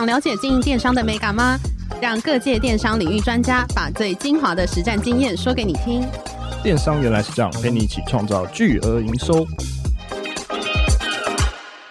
想了解经营电商的美感吗？让各界电商领域专家把最精华的实战经验说给你听。电商原来是这样，陪你一起创造巨额营收。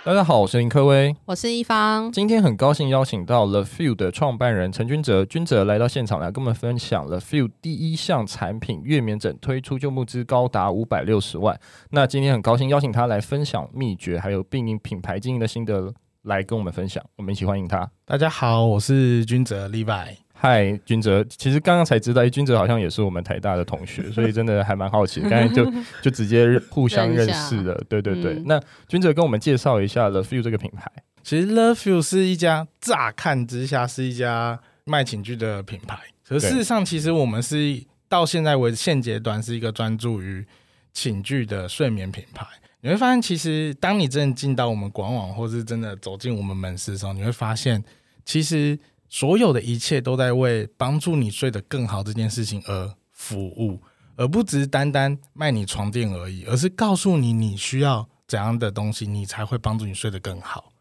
大家好，我是林科威，我是一方。今天很高兴邀请到 The Few 的创办人陈君哲，君哲来到现场来跟我们分享 The Few 第一项产品月免诊推出就募资高达五百六十万。那今天很高兴邀请他来分享秘诀，还有并营品牌经营的心得。来跟我们分享，我们一起欢迎他。大家好，我是君泽 Levi。嗨，君哲，其实刚刚才知道，君哲好像也是我们台大的同学，所以真的还蛮好奇。刚才就 就直接互相认识了。对对对，嗯、那君哲跟我们介绍一下 Love Few 这个品牌。其实 Love Few 是一家乍看之下是一家卖寝具的品牌，可事实上，其实我们是到现在为止现阶段是一个专注于寝具的睡眠品牌。你会发现，其实当你真的进到我们官网，或是真的走进我们门市的时候，你会发现，其实所有的一切都在为帮助你睡得更好这件事情而服务，而不只是单单卖你床垫而已，而是告诉你你需要怎样的东西，你才会帮助你睡得更好。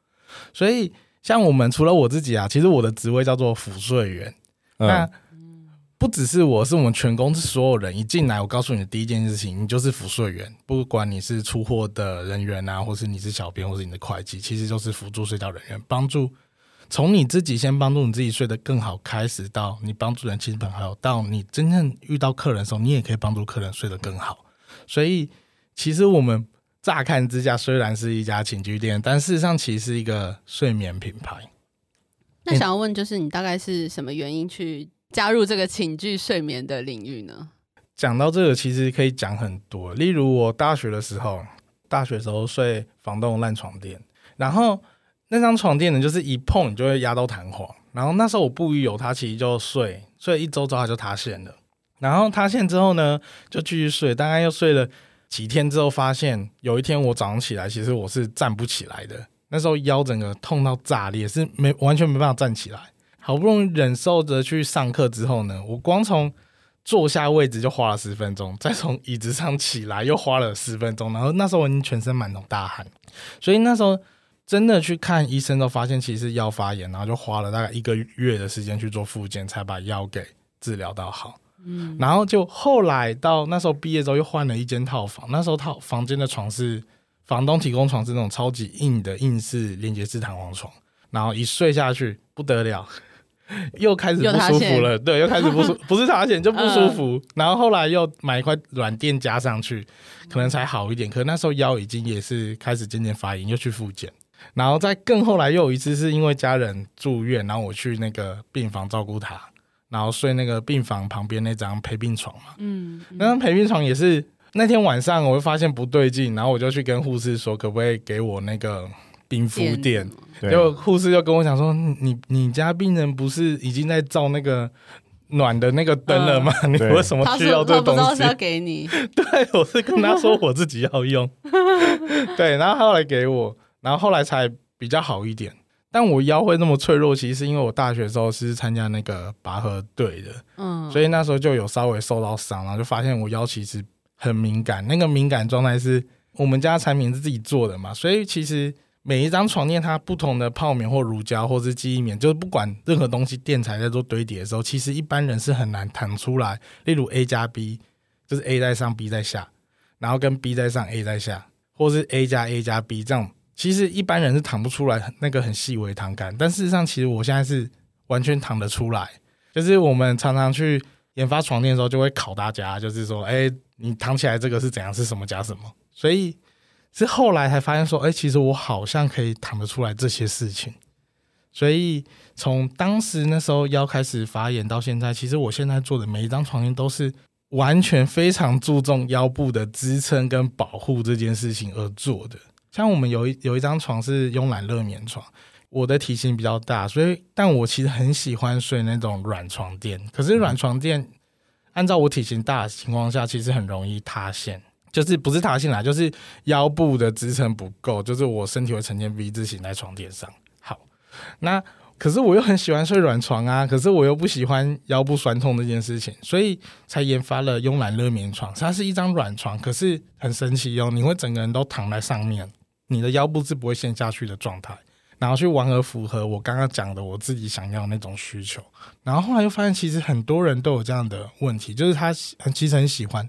所以，像我们除了我自己啊，其实我的职位叫做辅睡员，嗯、那。不只是我，是我们全公司所有人一进来，我告诉你的第一件事情，你就是辅睡员。不管你是出货的人员啊，或是你是小编，或是你的会计，其实就是辅助睡觉人员，帮助从你自己先帮助你自己睡得更好开始，到你帮助人亲朋好友，到你真正遇到客人的时候，你也可以帮助客人睡得更好。所以，其实我们乍看之下虽然是一家寝具店，但事实上其实是一个睡眠品牌。那想要问，就是你大概是什么原因去？加入这个寝具睡眠的领域呢？讲到这个，其实可以讲很多。例如我大学的时候，大学时候睡房东烂床垫，然后那张床垫呢，就是一碰你就会压到弹簧。然后那时候我不疑有他，其实就睡睡一周之后它就塌陷了。然后塌陷之后呢，就继续睡，大概又睡了几天之后，发现有一天我早上起来，其实我是站不起来的。那时候腰整个痛到炸裂，是没完全没办法站起来。好不容易忍受着去上课之后呢，我光从坐下位置就花了十分钟，再从椅子上起来又花了十分钟，然后那时候我已经全身满头大汗，所以那时候真的去看医生，都发现其实是腰发炎，然后就花了大概一个月的时间去做复健，才把腰给治疗到好。嗯，然后就后来到那时候毕业之后又换了一间套房，那时候套房间的床是房东提供床，是那种超级硬的硬式连接式弹簧床，然后一睡下去不得了。又开始不舒服了，对，又开始不舒，不是塌陷就不舒服。嗯、然后后来又买一块软垫加上去，可能才好一点。可那时候腰已经也是开始渐渐发炎，又去复检。然后再更后来又有一次是因为家人住院，然后我去那个病房照顾他，然后睡那个病房旁边那张陪病床嘛。嗯，那张陪病床也是那天晚上我会发现不对劲，然后我就去跟护士说，可不可以给我那个。冰敷垫，就护士就跟我讲说：“你你家病人不是已经在照那个暖的那个灯了吗？嗯、你为什么需要这个东西？” 对，我是跟他说我自己要用。对，然后后来给我，然后后来才比较好一点。但我腰会那么脆弱，其实是因为我大学的时候是参加那个拔河队的，嗯，所以那时候就有稍微受到伤，然后就发现我腰其实很敏感。那个敏感状态是我们家产品是自己做的嘛，所以其实。每一张床垫，它不同的泡棉或乳胶或是记忆棉，就是不管任何东西垫材在做堆叠的时候，其实一般人是很难弹出来。例如 A 加 B，就是 A 在上，B 在下，然后跟 B 在上，A 在下，或是 A 加 A 加 B 这样，其实一般人是弹不出来那个很细微弹感。但事实上，其实我现在是完全弹得出来。就是我们常常去研发床垫的时候，就会考大家，就是说，哎，你躺起来这个是怎样？是什么加什么？所以。是后来才发现说，哎、其实我好像可以躺得出来这些事情。所以从当时那时候腰开始发炎到现在，其实我现在做的每一张床垫都是完全非常注重腰部的支撑跟保护这件事情而做的。像我们有一有一张床是慵懒热眠床，我的体型比较大，所以但我其实很喜欢睡那种软床垫。可是软床垫按照我体型大的情况下，其实很容易塌陷，就是不是塌陷啦，就是腰部的支撑不够，就是我身体会呈现 V 字形在床垫上。好，那。可是我又很喜欢睡软床啊，可是我又不喜欢腰部酸痛这件事情，所以才研发了慵懒热眠床。它是一张软床，可是很神奇哦，你会整个人都躺在上面，你的腰部是不会陷下去的状态，然后去完而符合我刚刚讲的我自己想要的那种需求。然后后来又发现，其实很多人都有这样的问题，就是他很其实很喜欢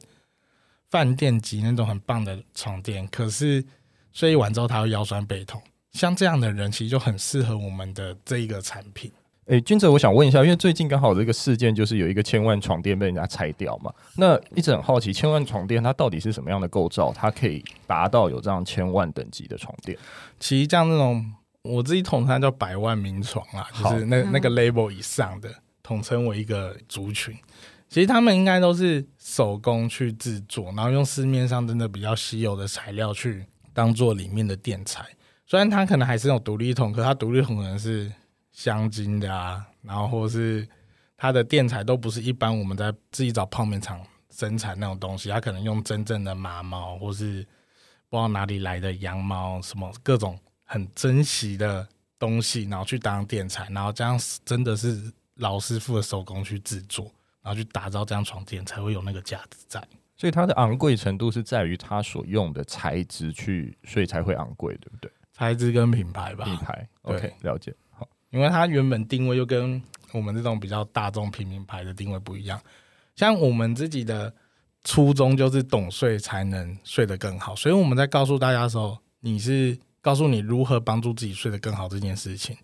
饭店级那种很棒的床垫，可是睡一晚之后他会腰酸背痛。像这样的人，其实就很适合我们的这一个产品。诶、欸，君哲，我想问一下，因为最近刚好这个事件就是有一个千万床垫被人家拆掉嘛，那一直很好奇，千万床垫它到底是什么样的构造，它可以达到有这样千万等级的床垫？其实像那种我自己统称它叫百万名床啊，就是那那个 label 以上的，统称为一个族群。其实他们应该都是手工去制作，然后用市面上真的比较稀有的材料去当做里面的垫材。虽然它可能还是那种独立桶，可它独立桶可能是镶金的啊，然后或是它的垫材都不是一般我们在自己找泡面厂生产那种东西，它可能用真正的马毛或是不知道哪里来的羊毛，什么各种很珍惜的东西，然后去当垫材，然后这样真的是老师傅的手工去制作，然后去打造这样床垫才会有那个价值在。所以它的昂贵程度是在于它所用的材质去，所以才会昂贵，对不对？材质跟品牌吧，品牌，OK，了解。好，因为它原本定位又跟我们这种比较大众平民牌的定位不一样。像我们自己的初衷就是懂睡才能睡得更好，所以我们在告诉大家的时候，你是告诉你如何帮助自己睡得更好这件事情，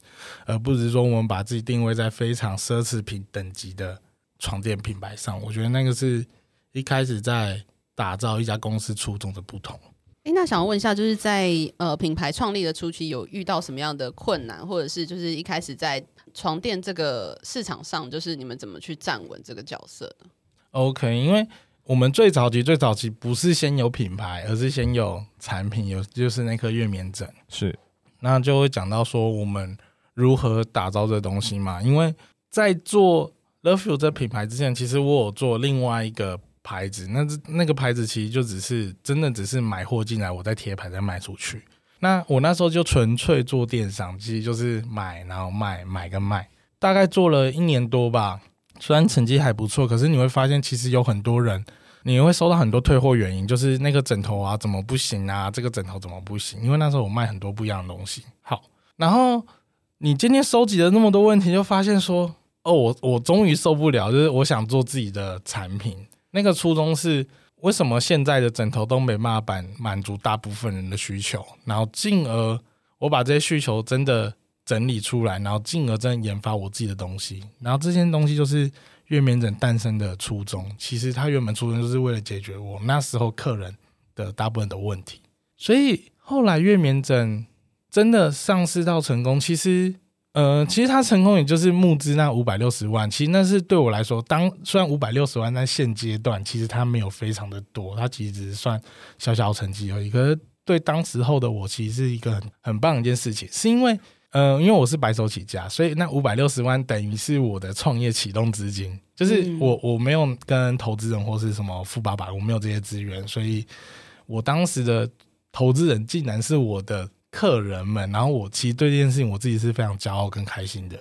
而不是说我们把自己定位在非常奢侈品等级的床垫品牌上。我觉得那个是一开始在打造一家公司初衷的不同。哎，那想要问一下，就是在呃品牌创立的初期，有遇到什么样的困难，或者是就是一开始在床垫这个市场上，就是你们怎么去站稳这个角色呢？OK，因为我们最早期最早期不是先有品牌，而是先有产品，有就是那颗月眠枕，是，那就会讲到说我们如何打造这东西嘛。因为在做 LoveField 这品牌之前，其实我有做另外一个。牌子，那这那个牌子其实就只是真的只是买货进来，我再贴牌再卖出去。那我那时候就纯粹做电商，其实就是买然后卖，买跟卖，大概做了一年多吧。虽然成绩还不错，可是你会发现其实有很多人，你会收到很多退货原因，就是那个枕头啊怎么不行啊，这个枕头怎么不行？因为那时候我卖很多不一样的东西。好，然后你今天收集了那么多问题，就发现说，哦，我我终于受不了，就是我想做自己的产品。那个初衷是为什么现在的枕头都没办法满满足大部分人的需求，然后进而我把这些需求真的整理出来，然后进而真的研发我自己的东西，然后这件东西就是月眠枕诞生的初衷。其实它原本初衷就是为了解决我那时候客人的大部分的问题，所以后来月眠枕真的上市到成功，其实。呃，其实他成功也就是募资那五百六十万，其实那是对我来说，当虽然五百六十万在现阶段其实他没有非常的多，他其实只是算小小成绩而已。可是对当时候的我，其实是一个很很棒的一件事情，是因为呃，因为我是白手起家，所以那五百六十万等于是我的创业启动资金，就是我我没有跟投资人或是什么富爸爸，我没有这些资源，所以我当时的投资人竟然是我的。客人们，然后我其实对这件事情我自己是非常骄傲跟开心的。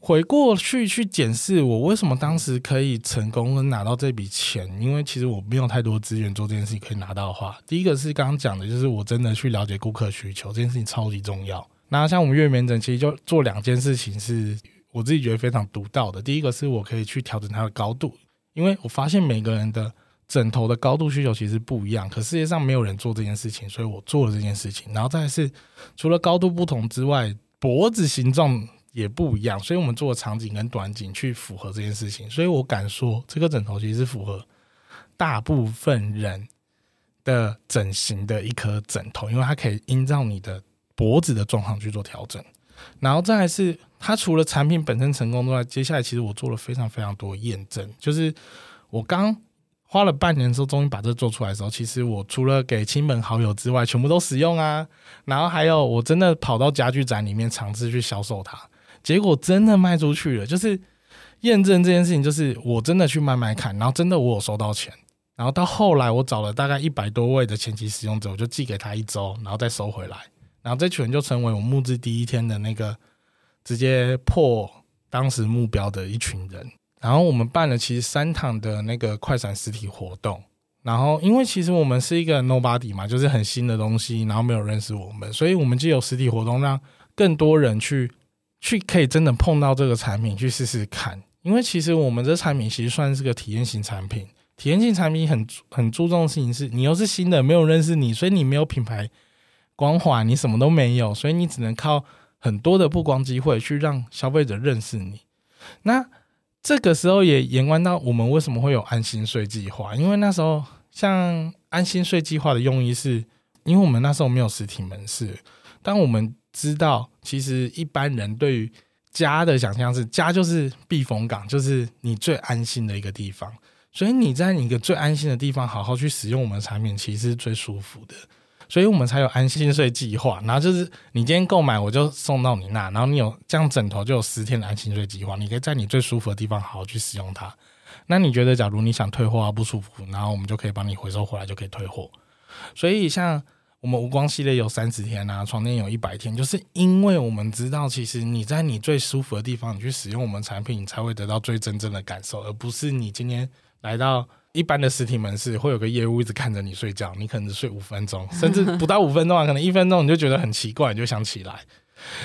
回过去去检视我为什么当时可以成功的拿到这笔钱，因为其实我没有太多资源做这件事情可以拿到的话，第一个是刚刚讲的，就是我真的去了解顾客需求，这件事情超级重要。那像我们月眠枕，其实就做两件事情是我自己觉得非常独到的。第一个是我可以去调整它的高度，因为我发现每个人的。枕头的高度需求其实不一样，可世界上没有人做这件事情，所以我做了这件事情。然后再是，除了高度不同之外，脖子形状也不一样，所以我们做了长颈跟短颈去符合这件事情。所以我敢说，这个枕头其实是符合大部分人的枕型的一颗枕头，因为它可以依照你的脖子的状况去做调整。然后再是，它除了产品本身成功之外，接下来其实我做了非常非常多验证，就是。我刚花了半年之后，终于把这做出来的时候，其实我除了给亲朋好友之外，全部都使用啊。然后还有，我真的跑到家具展里面尝试去销售它，结果真的卖出去了。就是验证这件事情，就是我真的去卖卖看，然后真的我有收到钱。然后到后来，我找了大概一百多位的前期使用者，我就寄给他一周，然后再收回来。然后这群人就成为我募资第一天的那个直接破当时目标的一群人。然后我们办了其实三场的那个快闪实体活动，然后因为其实我们是一个 nobody 嘛，就是很新的东西，然后没有认识我们，所以我们就有实体活动，让更多人去去可以真的碰到这个产品去试试看。因为其实我们这产品其实算是个体验型产品，体验型产品很很注重的事情是，你又是新的，没有认识你，所以你没有品牌光环，你什么都没有，所以你只能靠很多的曝光机会去让消费者认识你。那这个时候也延关到我们为什么会有安心睡计划，因为那时候像安心睡计划的用意是，因为我们那时候没有实体门市，但我们知道其实一般人对于家的想象是家就是避风港，就是你最安心的一个地方，所以你在你一个最安心的地方好好去使用我们的产品，其实是最舒服的。所以我们才有安心税计划，然后就是你今天购买，我就送到你那，然后你有这样枕头就有十天的安心税计划，你可以在你最舒服的地方好好去使用它。那你觉得，假如你想退货啊不舒服，然后我们就可以帮你回收回来，就可以退货。所以像我们无光系列有三十天啊，床垫有一百天，就是因为我们知道，其实你在你最舒服的地方，你去使用我们产品，你才会得到最真正的感受，而不是你今天来到。一般的实体门市会有个业务一直看着你睡觉，你可能只睡五分钟，甚至不到五分钟啊，可能一分钟你就觉得很奇怪，你就想起来。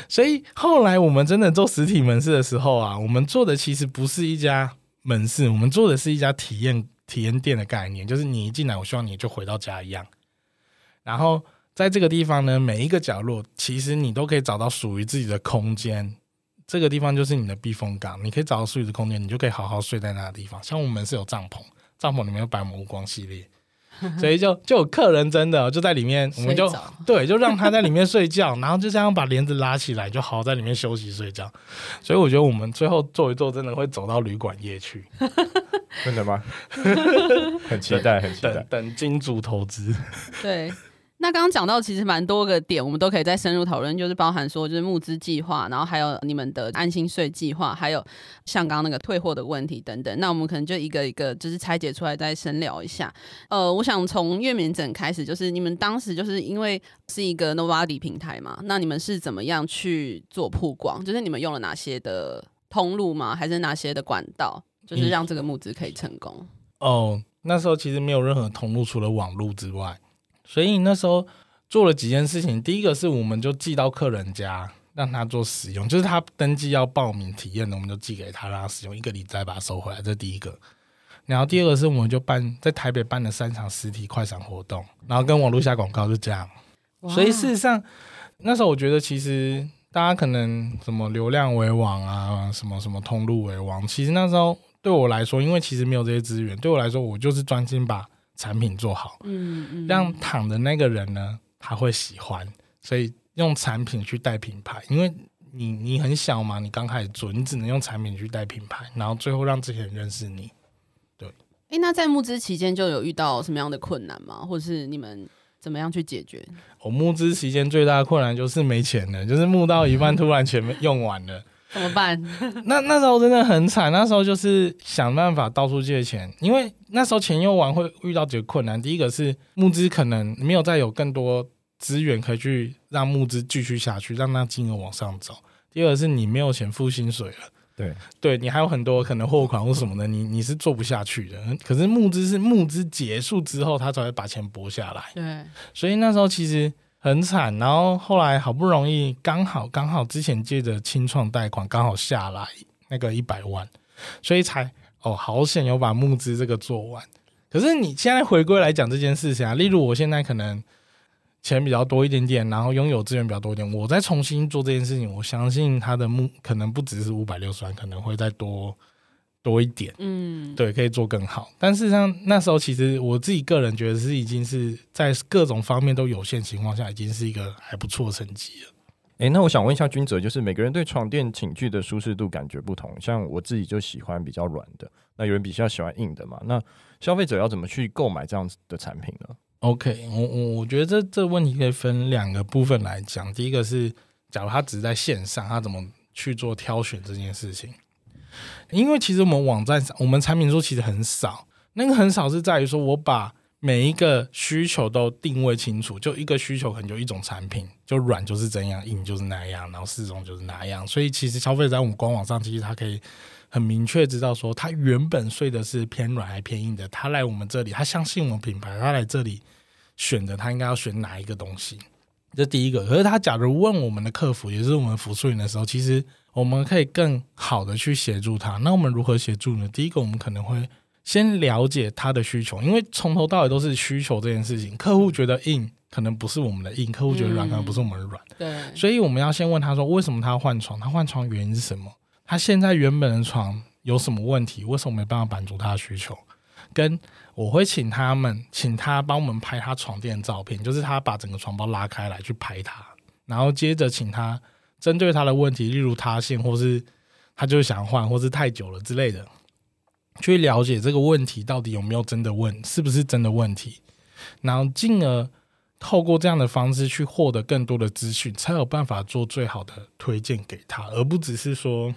所以后来我们真的做实体门市的时候啊，我们做的其实不是一家门市，我们做的是一家体验体验店的概念，就是你一进来，我希望你就回到家一样。然后在这个地方呢，每一个角落其实你都可以找到属于自己的空间，这个地方就是你的避风港，你可以找到属于的空间，你就可以好好睡在那个地方。像我们是有帐篷。帐篷里面有摆无光系列，所以就就有客人真的就在里面，我们就对，就让他在里面睡觉，然后就这样把帘子拉起来，就好好在里面休息睡觉。所以我觉得我们最后做一做，真的会走到旅馆业去，真的吗？很期待，很期待，等，等金主投资。对。那刚刚讲到其实蛮多个点，我们都可以再深入讨论，就是包含说就是募资计划，然后还有你们的安心税计划，还有像刚刚那个退货的问题等等。那我们可能就一个一个就是拆解出来再深聊一下。呃，我想从月眠枕开始，就是你们当时就是因为是一个 Nobody 平台嘛，那你们是怎么样去做曝光？就是你们用了哪些的通路吗？还是哪些的管道？就是让这个募资可以成功？哦，那时候其实没有任何通路，除了网路之外。所以那时候做了几件事情，第一个是我们就寄到客人家，让他做使用，就是他登记要报名体验的，我们就寄给他，让他使用一个礼拜把它收回来，这是第一个。然后第二个是我们就办在台北办了三场实体快闪活动，然后跟网络下广告就这样。所以事实上那时候我觉得其实大家可能什么流量为王啊，什么什么通路为王，其实那时候对我来说，因为其实没有这些资源，对我来说我就是专心把。产品做好，嗯嗯，让躺的那个人呢，他会喜欢，所以用产品去带品牌，因为你你很小嘛，你刚开始做，你只能用产品去带品牌，然后最后让这些人认识你。对，哎、欸，那在募资期间就有遇到什么样的困难吗？或者是你们怎么样去解决？我募资期间最大的困难就是没钱了，就是募到一半 突然钱用完了。怎么办？那那时候真的很惨，那时候就是想办法到处借钱，因为那时候钱用完会遇到几个困难。第一个是募资可能没有再有更多资源可以去让募资继续下去，让那金额往上走。第二个是你没有钱付薪水了，对对，你还有很多可能货款或什么的，你你是做不下去的。可是募资是募资结束之后，他才会把钱拨下来。对，所以那时候其实。很惨，然后后来好不容易刚好刚好之前借着清创贷款刚好下来那个一百万，所以才哦好险有把募资这个做完。可是你现在回归来讲这件事情啊，例如我现在可能钱比较多一点点，然后拥有资源比较多一点，我再重新做这件事情，我相信他的募可能不只是五百六十万，可能会再多。多一点，嗯，对，可以做更好。但事实上，那时候其实我自己个人觉得是已经是在各种方面都有限情况下，已经是一个还不错的成绩了。哎，那我想问一下君泽，就是每个人对床垫寝具的舒适度感觉不同，像我自己就喜欢比较软的，那有人比较喜欢硬的嘛？那消费者要怎么去购买这样子的产品呢？OK，我我我觉得这这问题可以分两个部分来讲。第一个是，假如他只是在线上，他怎么去做挑选这件事情？因为其实我们网站上，我们产品说其实很少，那个很少是在于说我把。每一个需求都定位清楚，就一个需求可能就一种产品，就软就是怎样，硬就是那样，然后适中就是哪样。所以其实消费者在我们官网上，其实他可以很明确知道说，他原本睡的是偏软还偏硬的。他来我们这里，他相信我们品牌，他来这里选择，他应该要选哪一个东西。这第一个。可是他假如问我们的客服，也是我们辅助员的时候，其实我们可以更好的去协助他。那我们如何协助呢？第一个，我们可能会。先了解他的需求，因为从头到尾都是需求这件事情。客户觉得硬可能不是我们的硬，客户觉得软可能不是我们的软。对，所以我们要先问他说，为什么他要换床？他换床原因是什么？他现在原本的床有什么问题？为什么没办法满足他的需求？跟我会请他们，请他帮我们拍他床垫的照片，就是他把整个床包拉开来去拍他，然后接着请他针对他的问题，例如塌陷，或是他就想换，或是太久了之类的。去了解这个问题到底有没有真的问，是不是真的问题，然后进而透过这样的方式去获得更多的资讯，才有办法做最好的推荐给他，而不只是说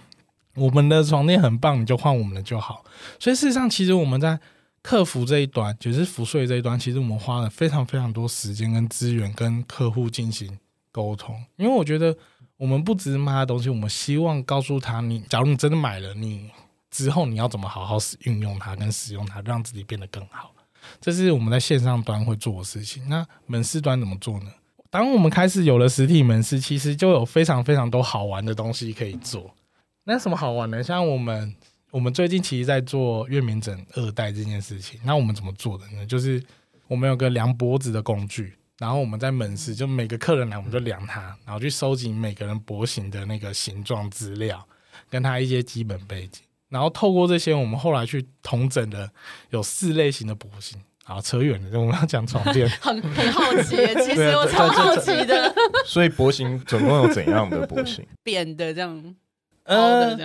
我们的床垫很棒，你就换我们的就好。所以事实上，其实我们在客服这一端，就是服税这一端，其实我们花了非常非常多时间跟资源跟客户进行沟通，因为我觉得我们不只是卖他东西，我们希望告诉他你，你假如你真的买了，你。之后你要怎么好好使运用它跟使用它，让自己变得更好，这是我们在线上端会做的事情。那门市端怎么做呢？当我们开始有了实体门市，其实就有非常非常多好玩的东西可以做。那什么好玩呢？像我们我们最近其实在做月明枕二代这件事情。那我们怎么做的呢？就是我们有个量脖子的工具，然后我们在门市就每个客人来我们就量他，然后去收集每个人脖型的那个形状资料，跟他一些基本背景。然后透过这些，我们后来去统整的有四类型的脖型。好，扯远了，我们要讲床垫。很很好奇，其实我超好奇的。所以脖型总共有怎样的脖型？扁的这样。呃，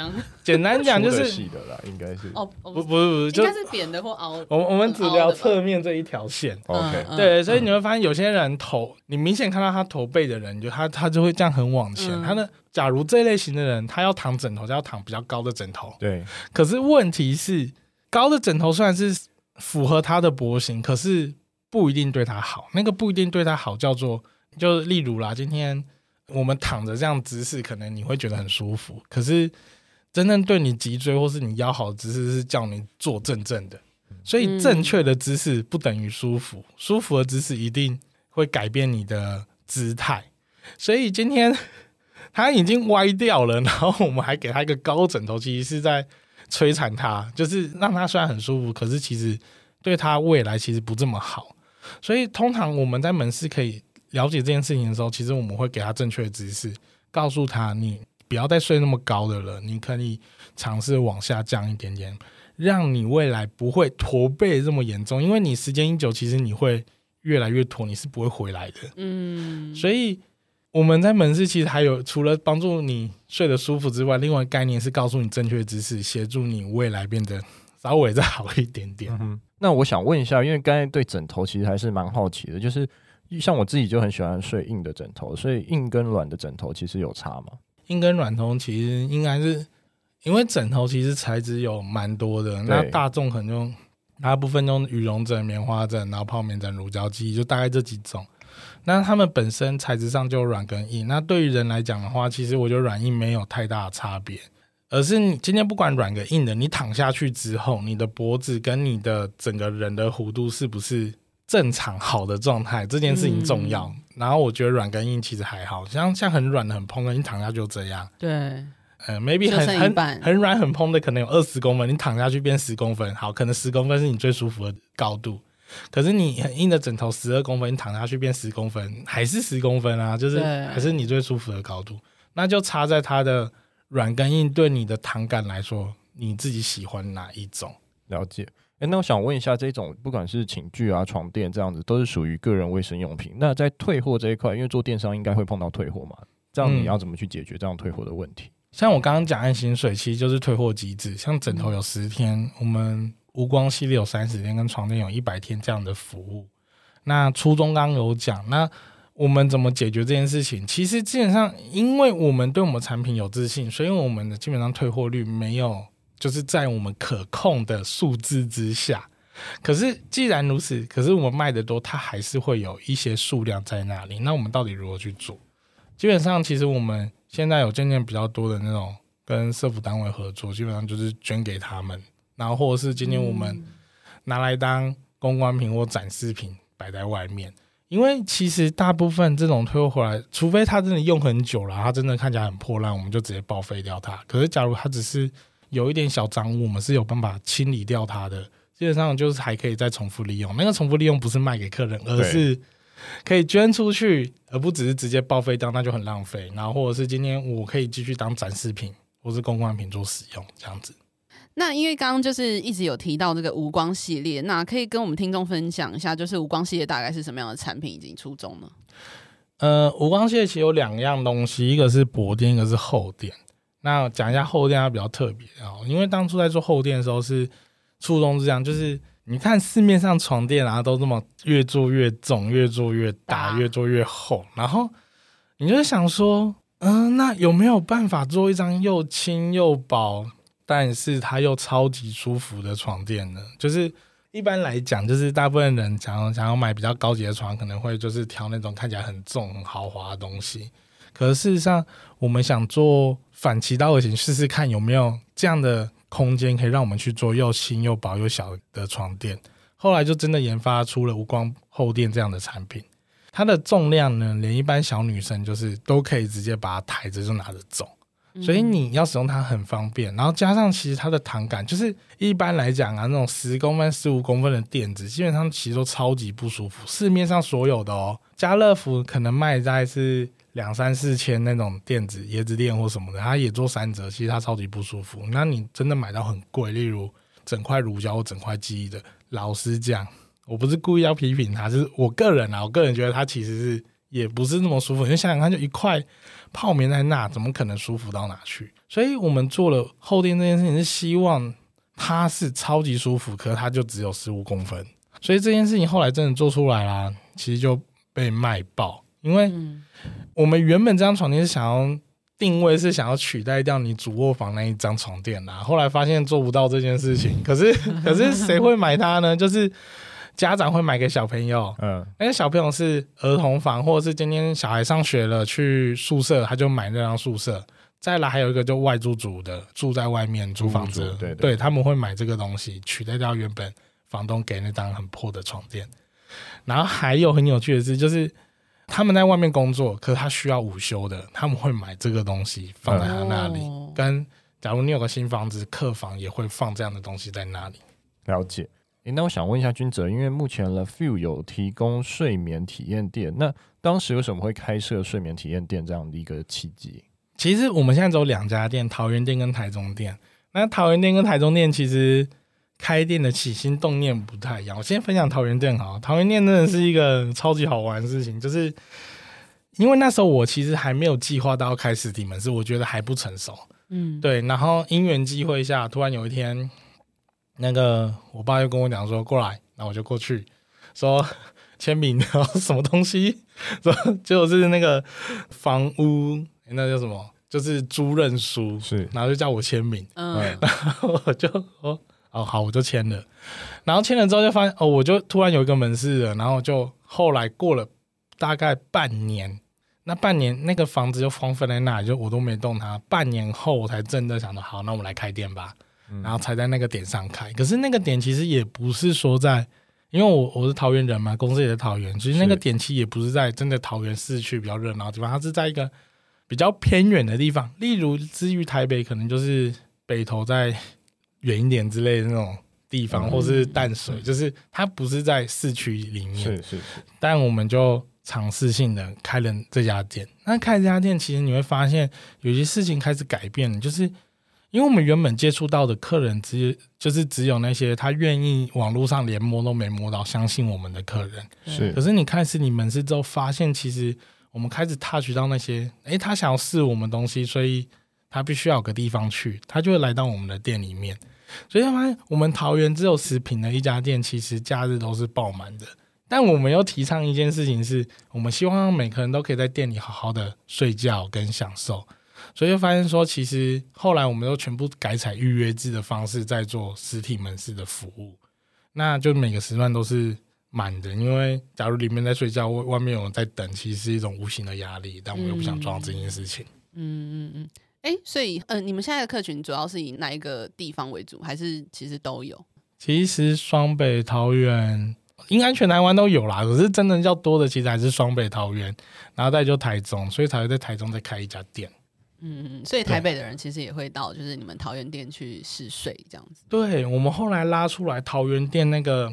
简单讲就是细的啦，应该是哦，不不不不，应该是扁的或凹。我我们只聊侧面这一条线，OK，对，所以你会发现有些人头，你明显看到他驼背的人，就他他就会这样很往前。他的假如这类型的人，他要躺枕头就要躺比较高的枕头，对。可是问题是，高的枕头虽然是符合他的脖型，可是不一定对他好。那个不一定对他好，叫做就例如啦，今天。我们躺着这样姿势，可能你会觉得很舒服。可是，真正对你脊椎或是你腰好的姿势，是叫你坐正正的。所以，正确的姿势不等于舒服，舒服的姿势一定会改变你的姿态。所以，今天他已经歪掉了，然后我们还给他一个高枕头，其实是在摧残他，就是让他虽然很舒服，可是其实对他未来其实不这么好。所以，通常我们在门市可以。了解这件事情的时候，其实我们会给他正确的知识，告诉他你不要再睡那么高的了，你可以尝试往下降一点点，让你未来不会驼背这么严重。因为你时间一久，其实你会越来越驼，你是不会回来的。嗯，所以我们在门市其实还有除了帮助你睡得舒服之外，另外概念是告诉你正确的知识，协助你未来变得稍微再好一点点。嗯，那我想问一下，因为刚才对枕头其实还是蛮好奇的，就是。像我自己就很喜欢睡硬的枕头，所以硬跟软的枕头其实有差吗？硬跟软头其实应该是因为枕头其实材质有蛮多的，那大众可能用大部分用羽绒枕、棉花枕，然后泡棉枕、乳胶记忆，就大概这几种。那它们本身材质上就软跟硬。那对于人来讲的话，其实我觉得软硬没有太大的差别，而是你今天不管软跟硬的，你躺下去之后，你的脖子跟你的整个人的弧度是不是？正常好的状态这件事情重要，嗯、然后我觉得软跟硬其实还好，像像很软的很蓬的，你躺下就这样。对，呃，maybe 很很很软很蓬的可能有二十公分，你躺下去变十公分，好，可能十公分是你最舒服的高度。可是你很硬的枕头十二公分，你躺下去变十公分，还是十公分啊，就是还是你最舒服的高度，那就差在它的软跟硬对你的躺感来说，你自己喜欢哪一种？了解。哎，那我想问一下，这种不管是寝具啊、床垫这样子，都是属于个人卫生用品。那在退货这一块，因为做电商应该会碰到退货嘛？这样你要怎么去解决这样退货的问题？嗯、像我刚刚讲，安心水其实就是退货机制。像枕头有十天，嗯、我们无光系列有三十天，跟床垫有一百天这样的服务。那初中刚刚有讲，那我们怎么解决这件事情？其实基本上，因为我们对我们产品有自信，所以我们的基本上退货率没有，就是在我们可控的数字之下。可是既然如此，可是我们卖的多，它还是会有一些数量在那里。那我们到底如何去做？基本上，其实我们现在有渐渐比较多的那种跟社福单位合作，基本上就是捐给他们，然后或者是今天我们拿来当公关品或展示品摆在外面。因为其实大部分这种退货回来，除非它真的用很久了，它真的看起来很破烂，我们就直接报废掉它。可是假如它只是有一点小脏污，我们是有办法清理掉它的。基本上就是还可以再重复利用，那个重复利用不是卖给客人，而是可以捐出去，而不只是直接报废掉，那就很浪费。然后或者是今天我可以继续当展示品或是公关品做使用，这样子。那因为刚刚就是一直有提到这个无光系列，那可以跟我们听众分享一下，就是无光系列大概是什么样的产品以及初衷呢？呃，无光系列其实有两样东西，一个是薄垫，一个是厚垫。那讲一下厚垫，它比较特别哦，因为当初在做厚垫的时候是。初衷是这样，就是你看市面上床垫啊，都这么越做越重，越做越大，越做越厚，然后你就想说，嗯、呃，那有没有办法做一张又轻又薄，但是它又超级舒服的床垫呢？就是一般来讲，就是大部分人想要想要买比较高级的床，可能会就是挑那种看起来很重、很豪华的东西。可是事实上，我们想做反其道而行，试试看有没有这样的。空间可以让我们去做又轻又薄又小的床垫，后来就真的研发出了无光厚垫这样的产品。它的重量呢，连一般小女生就是都可以直接把它抬着就拿着走，所以你要使用它很方便。然后加上其实它的弹感，就是一般来讲啊，那种十公分、十五公分的垫子，基本上其实都超级不舒服。市面上所有的哦，家乐福可能卖在是。两三四千那种垫子，椰子垫或什么的，它也做三折，其实它超级不舒服。那你真的买到很贵，例如整块乳胶或整块记忆的，老实讲，我不是故意要批评它，就是我个人啊，我个人觉得它其实是也不是那么舒服。你想想看，就一块泡棉在那，怎么可能舒服到哪去？所以我们做了厚垫这件事情，是希望它是超级舒服，可它就只有十五公分。所以这件事情后来真的做出来啦，其实就被卖爆，因为。嗯我们原本这张床垫是想要定位，是想要取代掉你主卧房那一张床垫啦。后来发现做不到这件事情，可是 可是谁会买它呢？就是家长会买给小朋友，嗯，那个小朋友是儿童房，或者是今天小孩上学了去宿舍，他就买那张宿舍。再来还有一个就外租族的，住在外面租房子，对对，对，他们会买这个东西取代掉原本房东给那张很破的床垫。然后还有很有趣的是，就是。他们在外面工作，可是他需要午休的，他们会买这个东西放在他那里。哦、跟假如你有个新房子，客房也会放这样的东西在那里。了解。诶，那我想问一下君泽，因为目前 The Feel 有提供睡眠体验店，那当时为什么会开设睡眠体验店这样的一个契机？其实我们现在只有两家店，桃园店跟台中店。那桃园店跟台中店其实。开店的起心动念不太一样。我先分享桃园店好，桃园店真的是一个超级好玩的事情，就是因为那时候我其实还没有计划到要开实体门市，我觉得还不成熟。嗯，对。然后因缘际会下，突然有一天，那个我爸就跟我讲说过来，然后我就过去说签名，然后什么东西，说就是那个房屋，那叫什么？就是租认书，是，然后就叫我签名，嗯，然后我就说。哦，好，我就签了，然后签了之后就发现，哦，我就突然有一个门市了，然后就后来过了大概半年，那半年那个房子就荒废在那里，就我都没动它。半年后我才真的想到，好，那我们来开店吧，嗯、然后才在那个点上开。可是那个点其实也不是说在，因为我我是桃园人嘛，公司也在桃园，其实那个点其实也不是在真的桃园市区比较热闹的地方，它是在一个比较偏远的地方，例如至于台北，可能就是北投在。远一点之类的那种地方，嗯、或是淡水，嗯、就是它不是在市区里面。是是是。但我们就尝试性的开了这家店。那开这家店，其实你会发现有些事情开始改变了，就是因为我们原本接触到的客人只就是只有那些他愿意网络上连摸都没摸到，相信我们的客人。是。可是你开始你门市之后，发现其实我们开始 touch 到那些，诶，他想要试我们东西，所以他必须要有个地方去，他就会来到我们的店里面。所以他发现我们桃园只有十坪的一家店，其实假日都是爆满的。但我们又提倡一件事情是，我们希望每个人都可以在店里好好的睡觉跟享受。所以就发现说，其实后来我们都全部改采预约制的方式在做实体门市的服务，那就每个时段都是满的。因为假如里面在睡觉，外外面有人在等，其实是一种无形的压力。但我又不想装这件事情。嗯嗯嗯。哎、欸，所以嗯、呃，你们现在的客群主要是以哪一个地方为主，还是其实都有？其实双北、桃园，应该全台湾都有啦。可是真的较多的，其实还是双北、桃园，然后再就台中，所以才会在台中再开一家店。嗯嗯，所以台北的人其实也会到，就是你们桃园店去试睡这样子。对，我们后来拉出来桃园店那个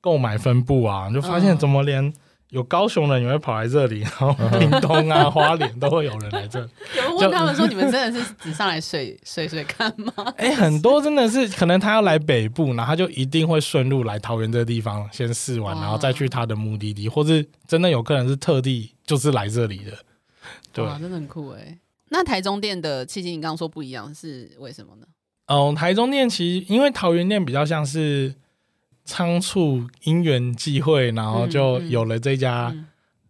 购买分布啊，就发现怎么连有高雄人也会跑来这里，然后屏东啊、花莲都会有人来这里。有人问他们说：“你们真的是只上来睡 睡睡看吗？”哎、欸，很多真的是可能他要来北部，然后他就一定会顺路来桃园这个地方先试完，然后再去他的目的地，或是真的有客人是特地就是来这里的。对，哇，真的很酷哎。那台中店的契机，你刚刚说不一样，是为什么呢？嗯，台中店其实因为桃园店比较像是仓促因缘际会，然后就有了这家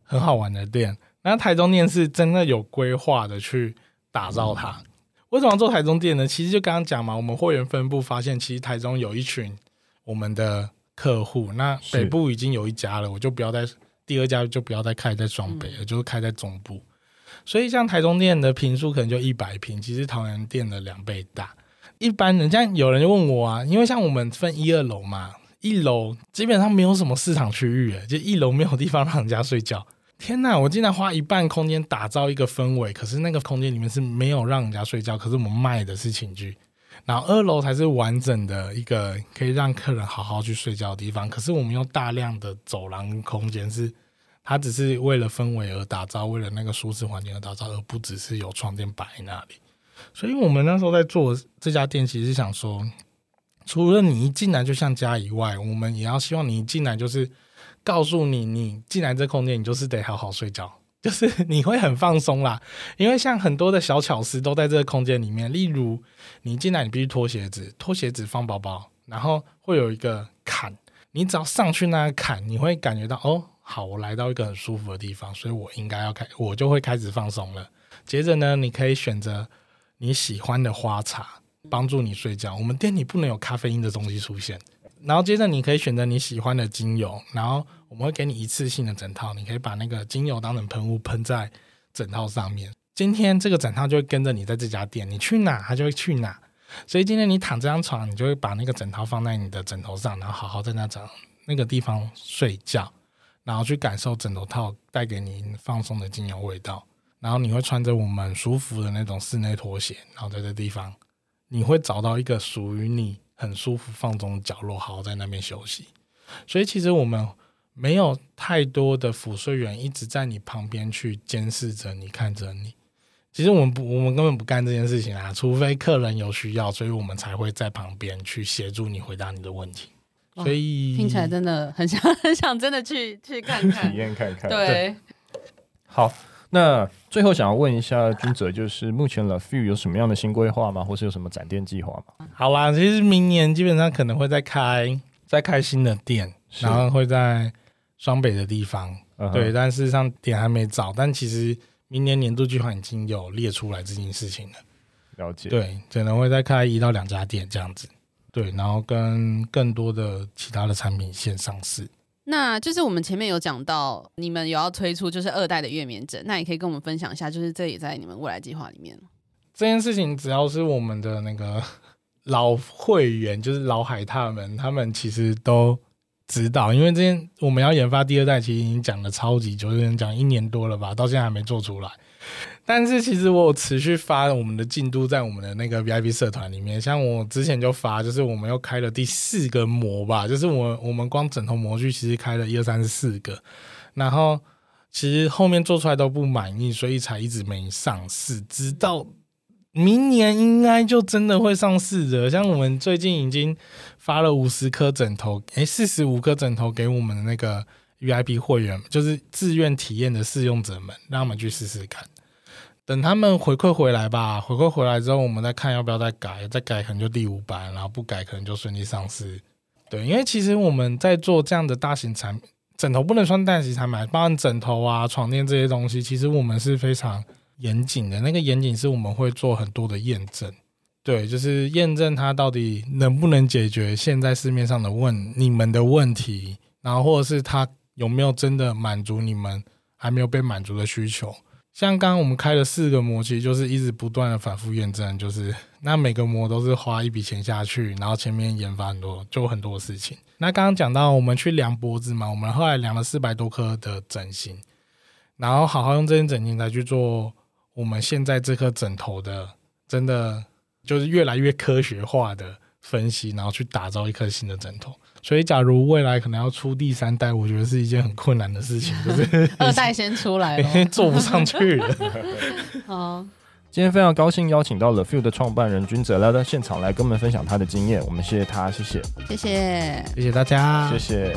很好玩的店。那、台中店是真的有规划的去打造它。嗯、为什么要做台中店呢？其实就刚刚讲嘛，我们会员分部发现，其实台中有一群我们的客户。那北部已经有一家了，我就不要再第二家就不要再开在双北了，嗯、就是开在中部。所以像台中店的坪数可能就一百坪，其实桃园店的两倍大。一般人像有人就问我啊，因为像我们分一二楼嘛，一楼基本上没有什么市场区域，就一楼没有地方让人家睡觉。天哪，我竟然花一半空间打造一个氛围，可是那个空间里面是没有让人家睡觉，可是我们卖的是寝具，然后二楼才是完整的一个可以让客人好好去睡觉的地方。可是我们用大量的走廊空间是。它只是为了氛围而打造，为了那个舒适环境而打造，而不只是有床垫摆在那里。所以我们那时候在做这家店，其实想说，除了你一进来就像家以外，我们也要希望你一进来就是告诉你，你进来这空间，你就是得好好睡觉，就是你会很放松啦。因为像很多的小巧思都在这个空间里面，例如你进来你必须脱鞋子，脱鞋子放包包，然后会有一个坎，你只要上去那个坎，你会感觉到哦。好，我来到一个很舒服的地方，所以我应该要开，我就会开始放松了。接着呢，你可以选择你喜欢的花茶，帮助你睡觉。我们店里不能有咖啡因的东西出现。然后接着你可以选择你喜欢的精油，然后我们会给你一次性的枕套，你可以把那个精油当成喷雾喷在枕套上面。今天这个枕套就会跟着你在这家店，你去哪它就会去哪。所以今天你躺这张床，你就会把那个枕套放在你的枕头上，然后好好在那张那个地方睡觉。然后去感受枕头套带给你放松的精油味道，然后你会穿着我们舒服的那种室内拖鞋，然后在这地方，你会找到一个属于你很舒服放松的角落，好好在那边休息。所以其实我们没有太多的辅睡员一直在你旁边去监视着你，看着你。其实我们不，我们根本不干这件事情啊，除非客人有需要，所以我们才会在旁边去协助你回答你的问题。所以听起来真的很想 很想真的去去看看体验看看。对，对好，那最后想要问一下君哲，就是目前 Le Feu 有什么样的新规划吗？或是有什么展店计划吗？好啦，其实明年基本上可能会再开再开新的店，然后会在双北的地方。是对，但事实上点还没找，但其实明年年度计划已经有列出来这件事情了。了解。对，可能会再开一到两家店这样子。对，然后跟更多的其他的产品线上市。那就是我们前面有讲到，你们有要推出就是二代的月眠枕，那也可以跟我们分享一下，就是这也在你们未来计划里面。这件事情只要是我们的那个 老会员，就是老海獭们，他们其实都知道，因为这件我们要研发第二代，其实已经讲了超级久，就是讲一年多了吧，到现在还没做出来。但是其实我有持续发我们的进度在我们的那个 VIP 社团里面，像我之前就发，就是我们又开了第四个模吧，就是我我们光枕头模具其实开了一二三四个，然后其实后面做出来都不满意，所以才一直没上市，直到明年应该就真的会上市的。像我们最近已经发了五十颗枕头，诶，四十五颗枕头给我们的那个 VIP 会员，就是自愿体验的试用者们，让他们去试试看。等他们回馈回来吧，回馈回来之后，我们再看要不要再改，再改可能就第五版，然后不改可能就顺利上市。对，因为其实我们在做这样的大型产品，枕头不能算大型产品，包含枕头啊、床垫这些东西，其实我们是非常严谨的。那个严谨是我们会做很多的验证，对，就是验证它到底能不能解决现在市面上的问你们的问题，然后或者是它有没有真的满足你们还没有被满足的需求。像刚刚我们开了四个模，其实就是一直不断的反复验证，就是 那每个模都是花一笔钱下去，然后前面研发很多，就很多事情。那刚刚讲到我们去量脖子嘛，我们后来量了四百多颗的枕型，然后好好用这些枕型来去做我们现在这颗枕头的，真的就是越来越科学化的分析，然后去打造一颗新的枕头。所以，假如未来可能要出第三代，我觉得是一件很困难的事情，就是 二代先出来了，做不上去了。好，今天非常高兴邀请到了 Feel 的创办人君泽来到现场来跟我们分享他的经验，我们谢谢他，谢谢，谢谢，谢谢大家，谢谢。